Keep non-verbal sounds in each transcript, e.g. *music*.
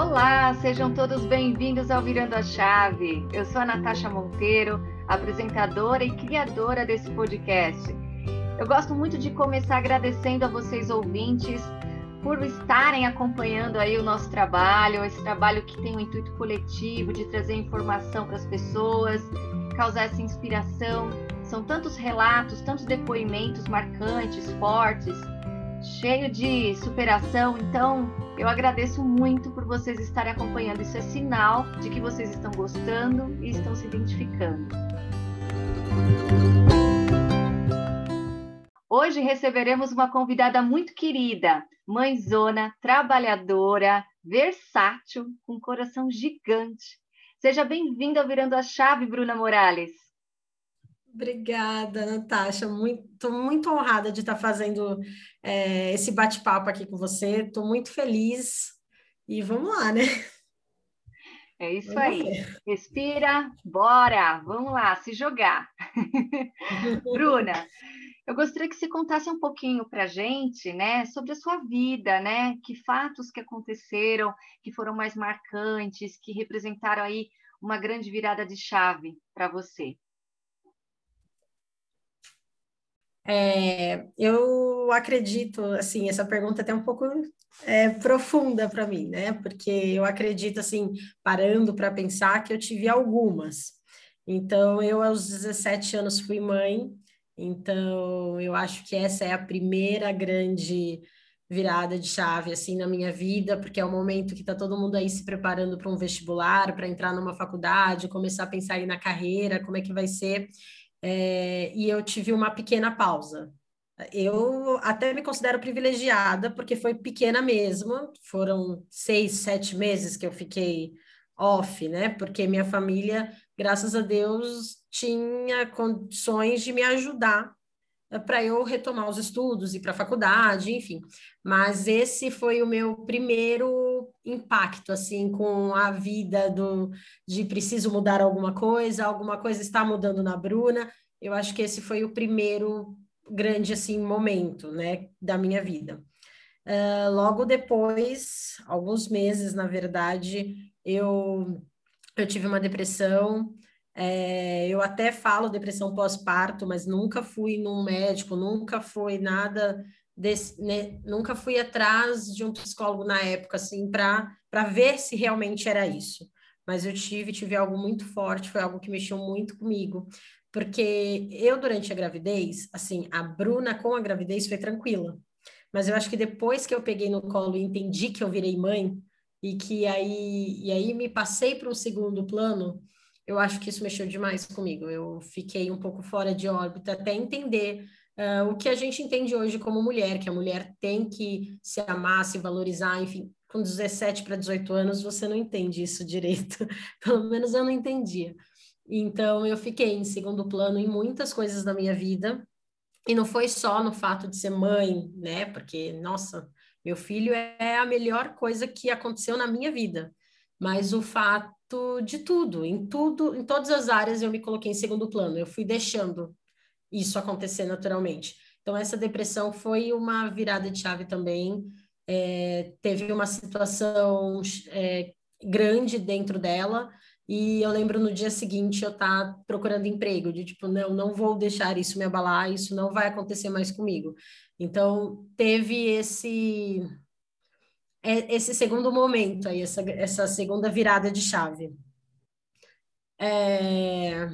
Olá, sejam todos bem-vindos ao Virando a Chave. Eu sou a Natasha Monteiro, apresentadora e criadora desse podcast. Eu gosto muito de começar agradecendo a vocês ouvintes por estarem acompanhando aí o nosso trabalho, esse trabalho que tem um intuito coletivo de trazer informação para as pessoas, causar essa inspiração. São tantos relatos, tantos depoimentos marcantes, fortes, cheio de superação. Então, eu agradeço muito por vocês estarem acompanhando. Isso é sinal de que vocês estão gostando e estão se identificando. Hoje receberemos uma convidada muito querida, mãezona, trabalhadora, versátil, com coração gigante. Seja bem-vinda ao Virando a Chave, Bruna Morales. Obrigada, Natasha. Muito, muito honrada de estar fazendo é, esse bate-papo aqui com você. Estou muito feliz. E vamos lá, né? É isso vamos aí. Ver. Respira, bora, vamos lá, se jogar. *laughs* Bruna, eu gostaria que você contasse um pouquinho para a gente, né, sobre a sua vida, né, que fatos que aconteceram, que foram mais marcantes, que representaram aí uma grande virada de chave para você. É, eu acredito, assim, essa pergunta é até um pouco é, profunda para mim, né? Porque eu acredito, assim, parando para pensar que eu tive algumas. Então, eu aos 17 anos fui mãe, então, eu acho que essa é a primeira grande virada de chave assim na minha vida, porque é o momento que está todo mundo aí se preparando para um vestibular, para entrar numa faculdade, começar a pensar aí na carreira, como é que vai ser. É, e eu tive uma pequena pausa. Eu até me considero privilegiada, porque foi pequena mesmo, foram seis, sete meses que eu fiquei off, né? Porque minha família, graças a Deus, tinha condições de me ajudar para eu retomar os estudos e para a faculdade, enfim. Mas esse foi o meu primeiro impacto assim com a vida do de preciso mudar alguma coisa, alguma coisa está mudando na Bruna. Eu acho que esse foi o primeiro grande assim momento, né, da minha vida. Uh, logo depois, alguns meses, na verdade, eu eu tive uma depressão é, eu até falo depressão pós-parto, mas nunca fui num médico, nunca foi nada desse, né? nunca fui atrás de um psicólogo na época, assim, para ver se realmente era isso. Mas eu tive, tive algo muito forte, foi algo que mexeu muito comigo, porque eu, durante a gravidez, assim, a Bruna com a gravidez foi tranquila, mas eu acho que depois que eu peguei no colo e entendi que eu virei mãe, e que aí, e aí me passei para um segundo plano, eu acho que isso mexeu demais comigo. Eu fiquei um pouco fora de órbita até entender uh, o que a gente entende hoje como mulher, que a mulher tem que se amar, se valorizar, enfim. Com 17 para 18 anos, você não entende isso direito. *laughs* Pelo menos eu não entendia. Então, eu fiquei em segundo plano em muitas coisas da minha vida. E não foi só no fato de ser mãe, né? Porque, nossa, meu filho é a melhor coisa que aconteceu na minha vida. Mas o fato de tudo, em tudo, em todas as áreas eu me coloquei em segundo plano. Eu fui deixando isso acontecer naturalmente. Então essa depressão foi uma virada de chave também. É, teve uma situação é, grande dentro dela e eu lembro no dia seguinte eu estar tá procurando emprego, de tipo, não, não vou deixar isso me abalar, isso não vai acontecer mais comigo. Então teve esse esse segundo momento aí, essa, essa segunda virada de chave. É...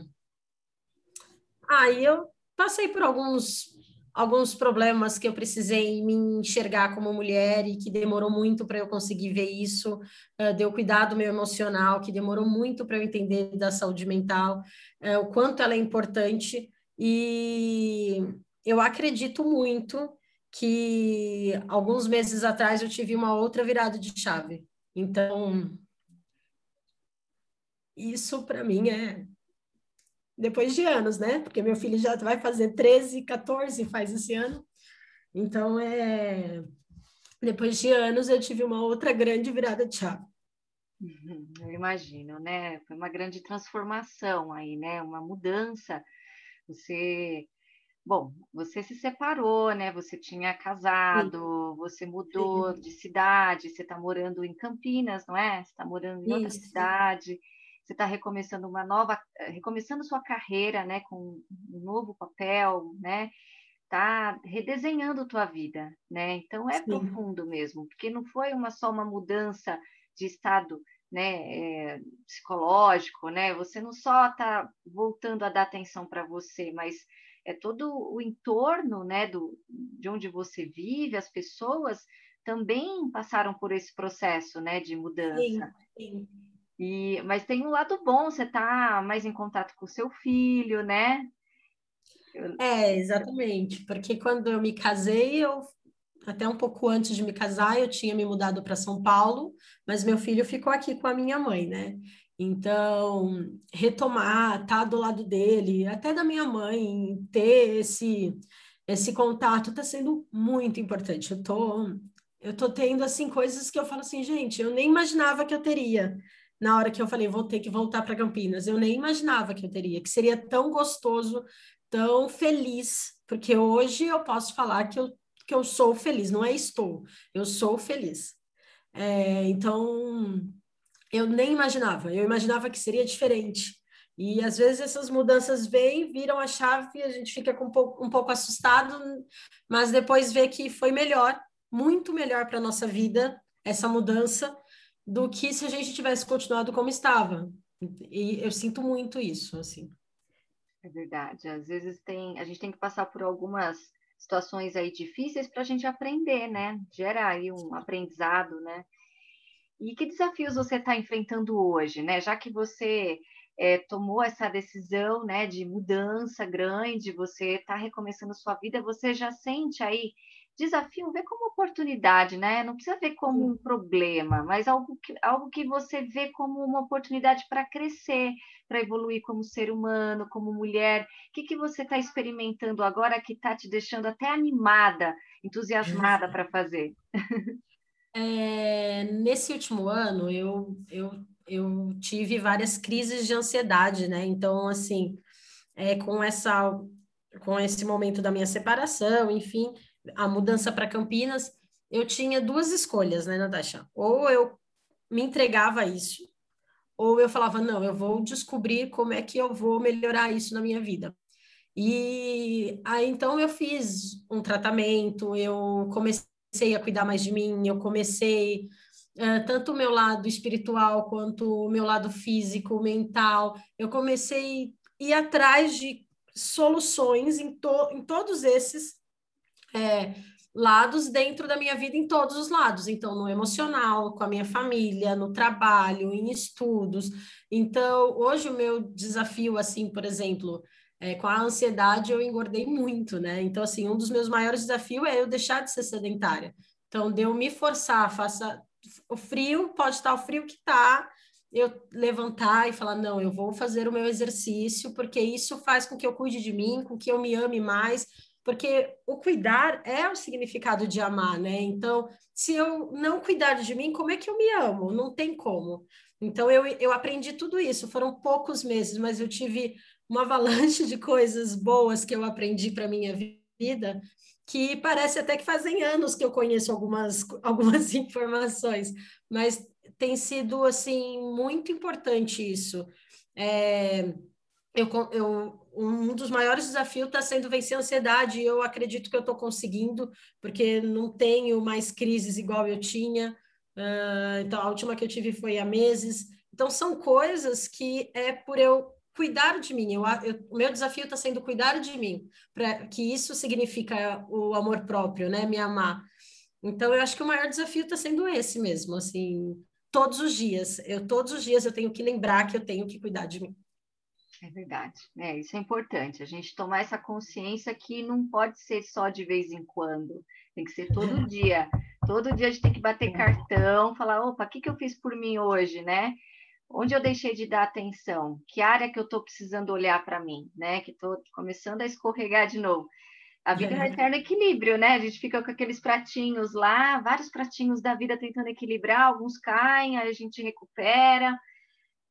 Aí eu passei por alguns alguns problemas que eu precisei me enxergar como mulher e que demorou muito para eu conseguir ver isso, uh, deu cuidado meu emocional, que demorou muito para eu entender da saúde mental, uh, o quanto ela é importante e eu acredito muito que alguns meses atrás eu tive uma outra virada de chave. Então, isso para mim é depois de anos, né? Porque meu filho já vai fazer 13, 14 faz esse ano. Então, é depois de anos eu tive uma outra grande virada de chave. Uhum, eu imagino, né? Foi uma grande transformação aí, né? Uma mudança. Você bom, você se separou, né? Você tinha casado, Sim. você mudou Sim. de cidade, você está morando em Campinas, não é? Você está morando em outra cidade, você está recomeçando uma nova, recomeçando sua carreira, né? Com um novo papel, né? Tá redesenhando tua vida, né? Então é Sim. profundo mesmo, porque não foi uma só uma mudança de estado né, é, psicológico, né? Você não só está voltando a dar atenção para você, mas é todo o entorno, né, do, de onde você vive, as pessoas também passaram por esse processo, né, de mudança. Sim, sim. E, mas tem um lado bom, você está mais em contato com o seu filho, né? É, exatamente, porque quando eu me casei, eu até um pouco antes de me casar, eu tinha me mudado para São Paulo, mas meu filho ficou aqui com a minha mãe, né? Então, retomar, estar tá do lado dele, até da minha mãe, ter esse esse contato está sendo muito importante. Eu tô eu tô tendo assim coisas que eu falo assim, gente, eu nem imaginava que eu teria. Na hora que eu falei, vou ter que voltar para Campinas, eu nem imaginava que eu teria, que seria tão gostoso, tão feliz, porque hoje eu posso falar que eu, que eu sou feliz, não é estou, eu sou feliz. É, então, eu nem imaginava, eu imaginava que seria diferente. E às vezes essas mudanças vêm, viram a chave, a gente fica um pouco, um pouco assustado, mas depois vê que foi melhor, muito melhor para a nossa vida, essa mudança, do que se a gente tivesse continuado como estava. E eu sinto muito isso, assim. É verdade. Às vezes tem, a gente tem que passar por algumas situações aí difíceis para a gente aprender, né? Gera aí um aprendizado, né? E que desafios você está enfrentando hoje, né? Já que você é, tomou essa decisão, né, de mudança grande, você está recomeçando sua vida, você já sente aí desafio, vê como oportunidade, né? Não precisa ver como um problema, mas algo que, algo que você vê como uma oportunidade para crescer, para evoluir como ser humano, como mulher. O que, que você está experimentando agora que está te deixando até animada, entusiasmada para fazer? *laughs* É, nesse último ano, eu, eu, eu tive várias crises de ansiedade, né? Então, assim, é, com essa com esse momento da minha separação, enfim, a mudança para Campinas, eu tinha duas escolhas, né, Natasha? Ou eu me entregava a isso, ou eu falava, não, eu vou descobrir como é que eu vou melhorar isso na minha vida. E aí então eu fiz um tratamento, eu comecei comecei a cuidar mais de mim, eu comecei uh, tanto o meu lado espiritual quanto o meu lado físico, mental, eu comecei a ir atrás de soluções em, to em todos esses é, lados dentro da minha vida, em todos os lados. Então, no emocional, com a minha família, no trabalho, em estudos. Então, hoje o meu desafio, assim, por exemplo, é, com a ansiedade eu engordei muito, né? Então, assim, um dos meus maiores desafios é eu deixar de ser sedentária. Então, de eu me forçar, faça o frio, pode estar o frio que está, eu levantar e falar, não, eu vou fazer o meu exercício, porque isso faz com que eu cuide de mim, com que eu me ame mais, porque o cuidar é o significado de amar, né? Então, se eu não cuidar de mim, como é que eu me amo? Não tem como. Então, eu, eu aprendi tudo isso. Foram poucos meses, mas eu tive uma avalanche de coisas boas que eu aprendi para minha vida, que parece até que fazem anos que eu conheço algumas, *laughs* algumas informações, mas tem sido assim muito importante isso. É, eu, eu, um dos maiores desafios está sendo vencer a ansiedade, e eu acredito que eu estou conseguindo, porque não tenho mais crises igual eu tinha. Uh, então, a última que eu tive foi há meses. Então, são coisas que é por eu cuidar de mim. Eu, eu, o meu desafio está sendo cuidar de mim, para que isso significa o amor próprio, né? Me amar. Então, eu acho que o maior desafio está sendo esse mesmo, assim, todos os dias. Eu todos os dias eu tenho que lembrar que eu tenho que cuidar de mim. É verdade, é, isso é importante, a gente tomar essa consciência que não pode ser só de vez em quando, tem que ser todo *laughs* dia. Todo dia a gente tem que bater cartão, falar, opa, o que, que eu fiz por mim hoje, né? Onde eu deixei de dar atenção? Que área que eu estou precisando olhar para mim, né? Que estou começando a escorregar de novo. A vida é. eterno equilíbrio, né? A gente fica com aqueles pratinhos lá, vários pratinhos da vida tentando equilibrar, alguns caem, aí a gente recupera.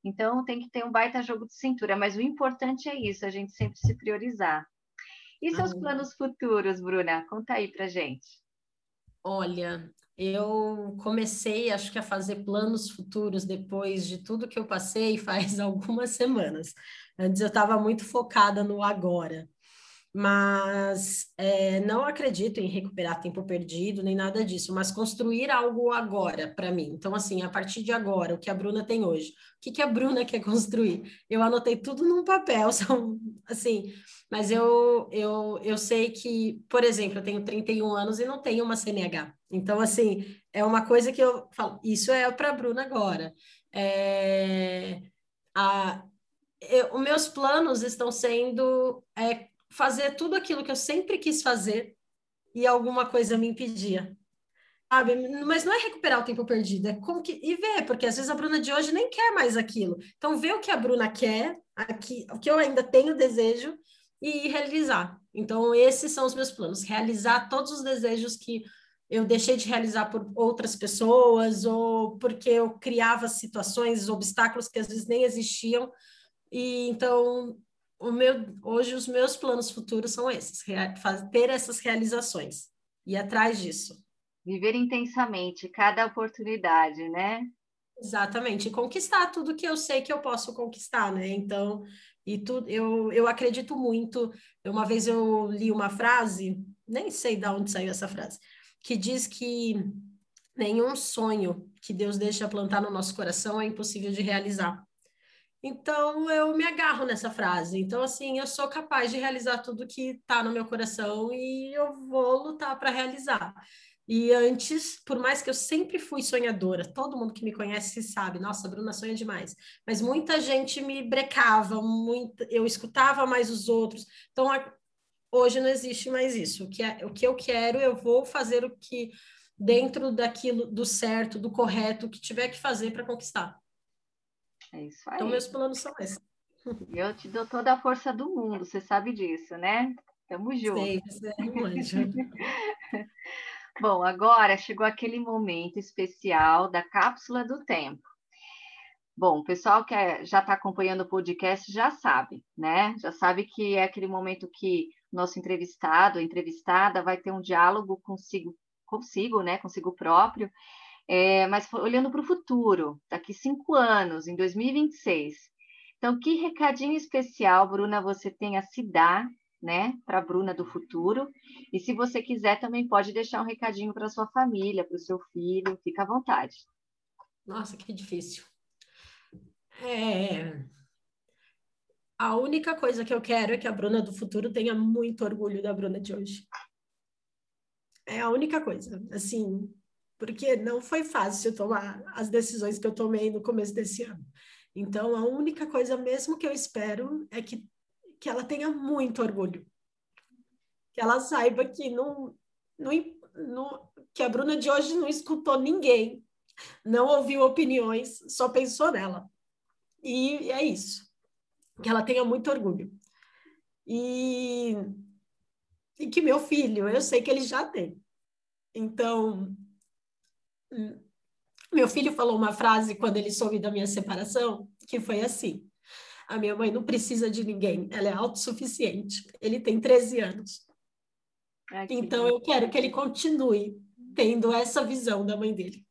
Então tem que ter um baita jogo de cintura, mas o importante é isso, a gente sempre se priorizar. E seus planos futuros, Bruna? Conta aí pra gente. Olha, eu comecei, acho que, a fazer planos futuros depois de tudo que eu passei *laughs* faz algumas semanas. Antes eu estava muito focada no agora mas é, não acredito em recuperar tempo perdido nem nada disso, mas construir algo agora para mim. Então, assim, a partir de agora, o que a Bruna tem hoje, o que, que a Bruna *laughs* quer construir? Eu anotei tudo num papel, *laughs* são assim, mas eu, eu, eu sei que, por exemplo, eu tenho 31 anos e não tenho uma CNH. Então, assim, é uma coisa que eu falo, isso é para a Bruna agora. É, a, eu, os meus planos estão sendo é, fazer tudo aquilo que eu sempre quis fazer e alguma coisa me impedia. Sabe? Mas não é recuperar o tempo perdido, é como que e ver, porque às vezes a Bruna de hoje nem quer mais aquilo. Então ver o que a Bruna quer, aqui, o que eu ainda tenho desejo e realizar. Então esses são os meus planos, realizar todos os desejos que eu deixei de realizar por outras pessoas ou porque eu criava situações, obstáculos que às vezes nem existiam. E então o meu, hoje os meus planos futuros são esses, ter essas realizações e atrás disso. Viver intensamente cada oportunidade, né? Exatamente, e conquistar tudo que eu sei que eu posso conquistar, né? Então, e tudo, eu, eu acredito muito. Uma vez eu li uma frase, nem sei de onde saiu essa frase, que diz que nenhum sonho que Deus deixa plantar no nosso coração é impossível de realizar. Então eu me agarro nessa frase. Então assim, eu sou capaz de realizar tudo que está no meu coração e eu vou lutar para realizar. E antes, por mais que eu sempre fui sonhadora, todo mundo que me conhece sabe, nossa, Bruna sonha demais. Mas muita gente me brecava, muito, eu escutava mais os outros. Então hoje não existe mais isso. O que, é, o que eu quero, eu vou fazer o que dentro daquilo do certo, do correto, que tiver que fazer para conquistar. É isso aí. Então, meus planos são esses. Eu te dou toda a força do mundo, você sabe disso, né? Tamo junto. Sei, você é um anjo. *laughs* Bom, agora chegou aquele momento especial da cápsula do tempo. Bom, o pessoal que é, já está acompanhando o podcast já sabe, né? Já sabe que é aquele momento que nosso entrevistado, entrevistada, vai ter um diálogo consigo, consigo, né? Consigo próprio é, mas olhando para o futuro, daqui cinco anos, em 2026. Então, que recadinho especial, Bruna, você tem a se dar, né, para a Bruna do futuro? E se você quiser, também pode deixar um recadinho para sua família, para o seu filho, fica à vontade. Nossa, que difícil. É... A única coisa que eu quero é que a Bruna do futuro tenha muito orgulho da Bruna de hoje. É a única coisa. Assim, porque não foi fácil tomar as decisões que eu tomei no começo desse ano. Então, a única coisa mesmo que eu espero é que, que ela tenha muito orgulho. Que ela saiba que não, não, não, que a Bruna de hoje não escutou ninguém, não ouviu opiniões, só pensou nela. E é isso. Que ela tenha muito orgulho. E, e que meu filho, eu sei que ele já tem. Então, meu filho falou uma frase quando ele soube da minha separação, que foi assim: A minha mãe não precisa de ninguém, ela é autossuficiente. Ele tem 13 anos. Ai, então eu quero que ele continue tendo essa visão da mãe dele.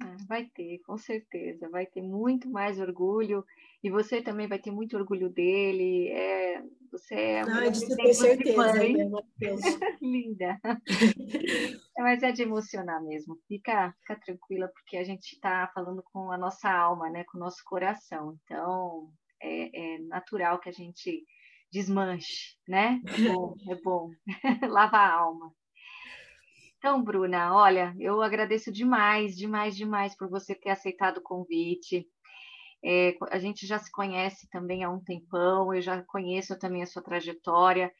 Ah, vai ter, com certeza, vai ter muito mais orgulho e você também vai ter muito orgulho dele. É, você é uma ah, certeza, né, *laughs* Linda. *laughs* Mas é de emocionar mesmo. Fica, fica tranquila, porque a gente está falando com a nossa alma, né? com o nosso coração. Então, é, é natural que a gente desmanche, né? É bom, é bom. *laughs* Lava a alma. Então, Bruna, olha, eu agradeço demais, demais, demais por você ter aceitado o convite. É, a gente já se conhece também há um tempão, eu já conheço também a sua trajetória,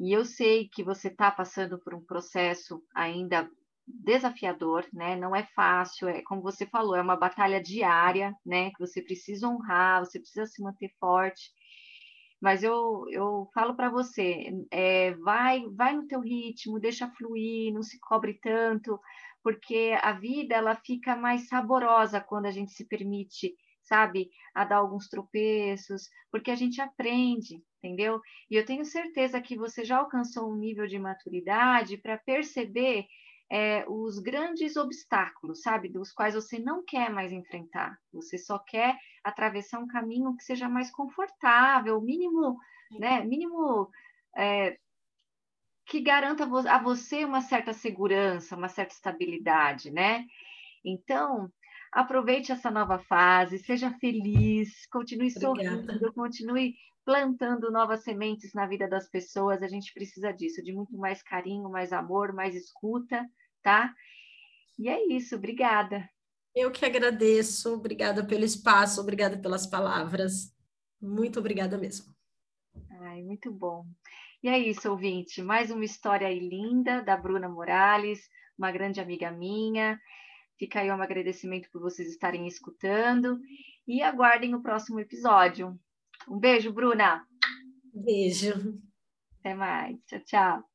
e eu sei que você está passando por um processo ainda desafiador, né? Não é fácil, é como você falou, é uma batalha diária, né? Que você precisa honrar, você precisa se manter forte. Mas eu, eu falo para você, é, vai, vai no teu ritmo, deixa fluir, não se cobre tanto, porque a vida ela fica mais saborosa quando a gente se permite sabe, a dar alguns tropeços, porque a gente aprende, entendeu? E eu tenho certeza que você já alcançou um nível de maturidade para perceber é, os grandes obstáculos, sabe, dos quais você não quer mais enfrentar. Você só quer atravessar um caminho que seja mais confortável, mínimo, né, mínimo é, que garanta a você uma certa segurança, uma certa estabilidade, né? Então, aproveite essa nova fase, seja feliz, continue Obrigada. sorrindo, continue plantando novas sementes na vida das pessoas. A gente precisa disso, de muito mais carinho, mais amor, mais escuta, tá? E é isso, obrigada. Eu que agradeço, obrigada pelo espaço, obrigada pelas palavras. Muito obrigada mesmo. Ai, muito bom. E é isso, ouvinte. Mais uma história aí linda da Bruna Morales, uma grande amiga minha. Fica aí um agradecimento por vocês estarem escutando e aguardem o próximo episódio. Um beijo, Bruna. Beijo. Até mais. Tchau, tchau.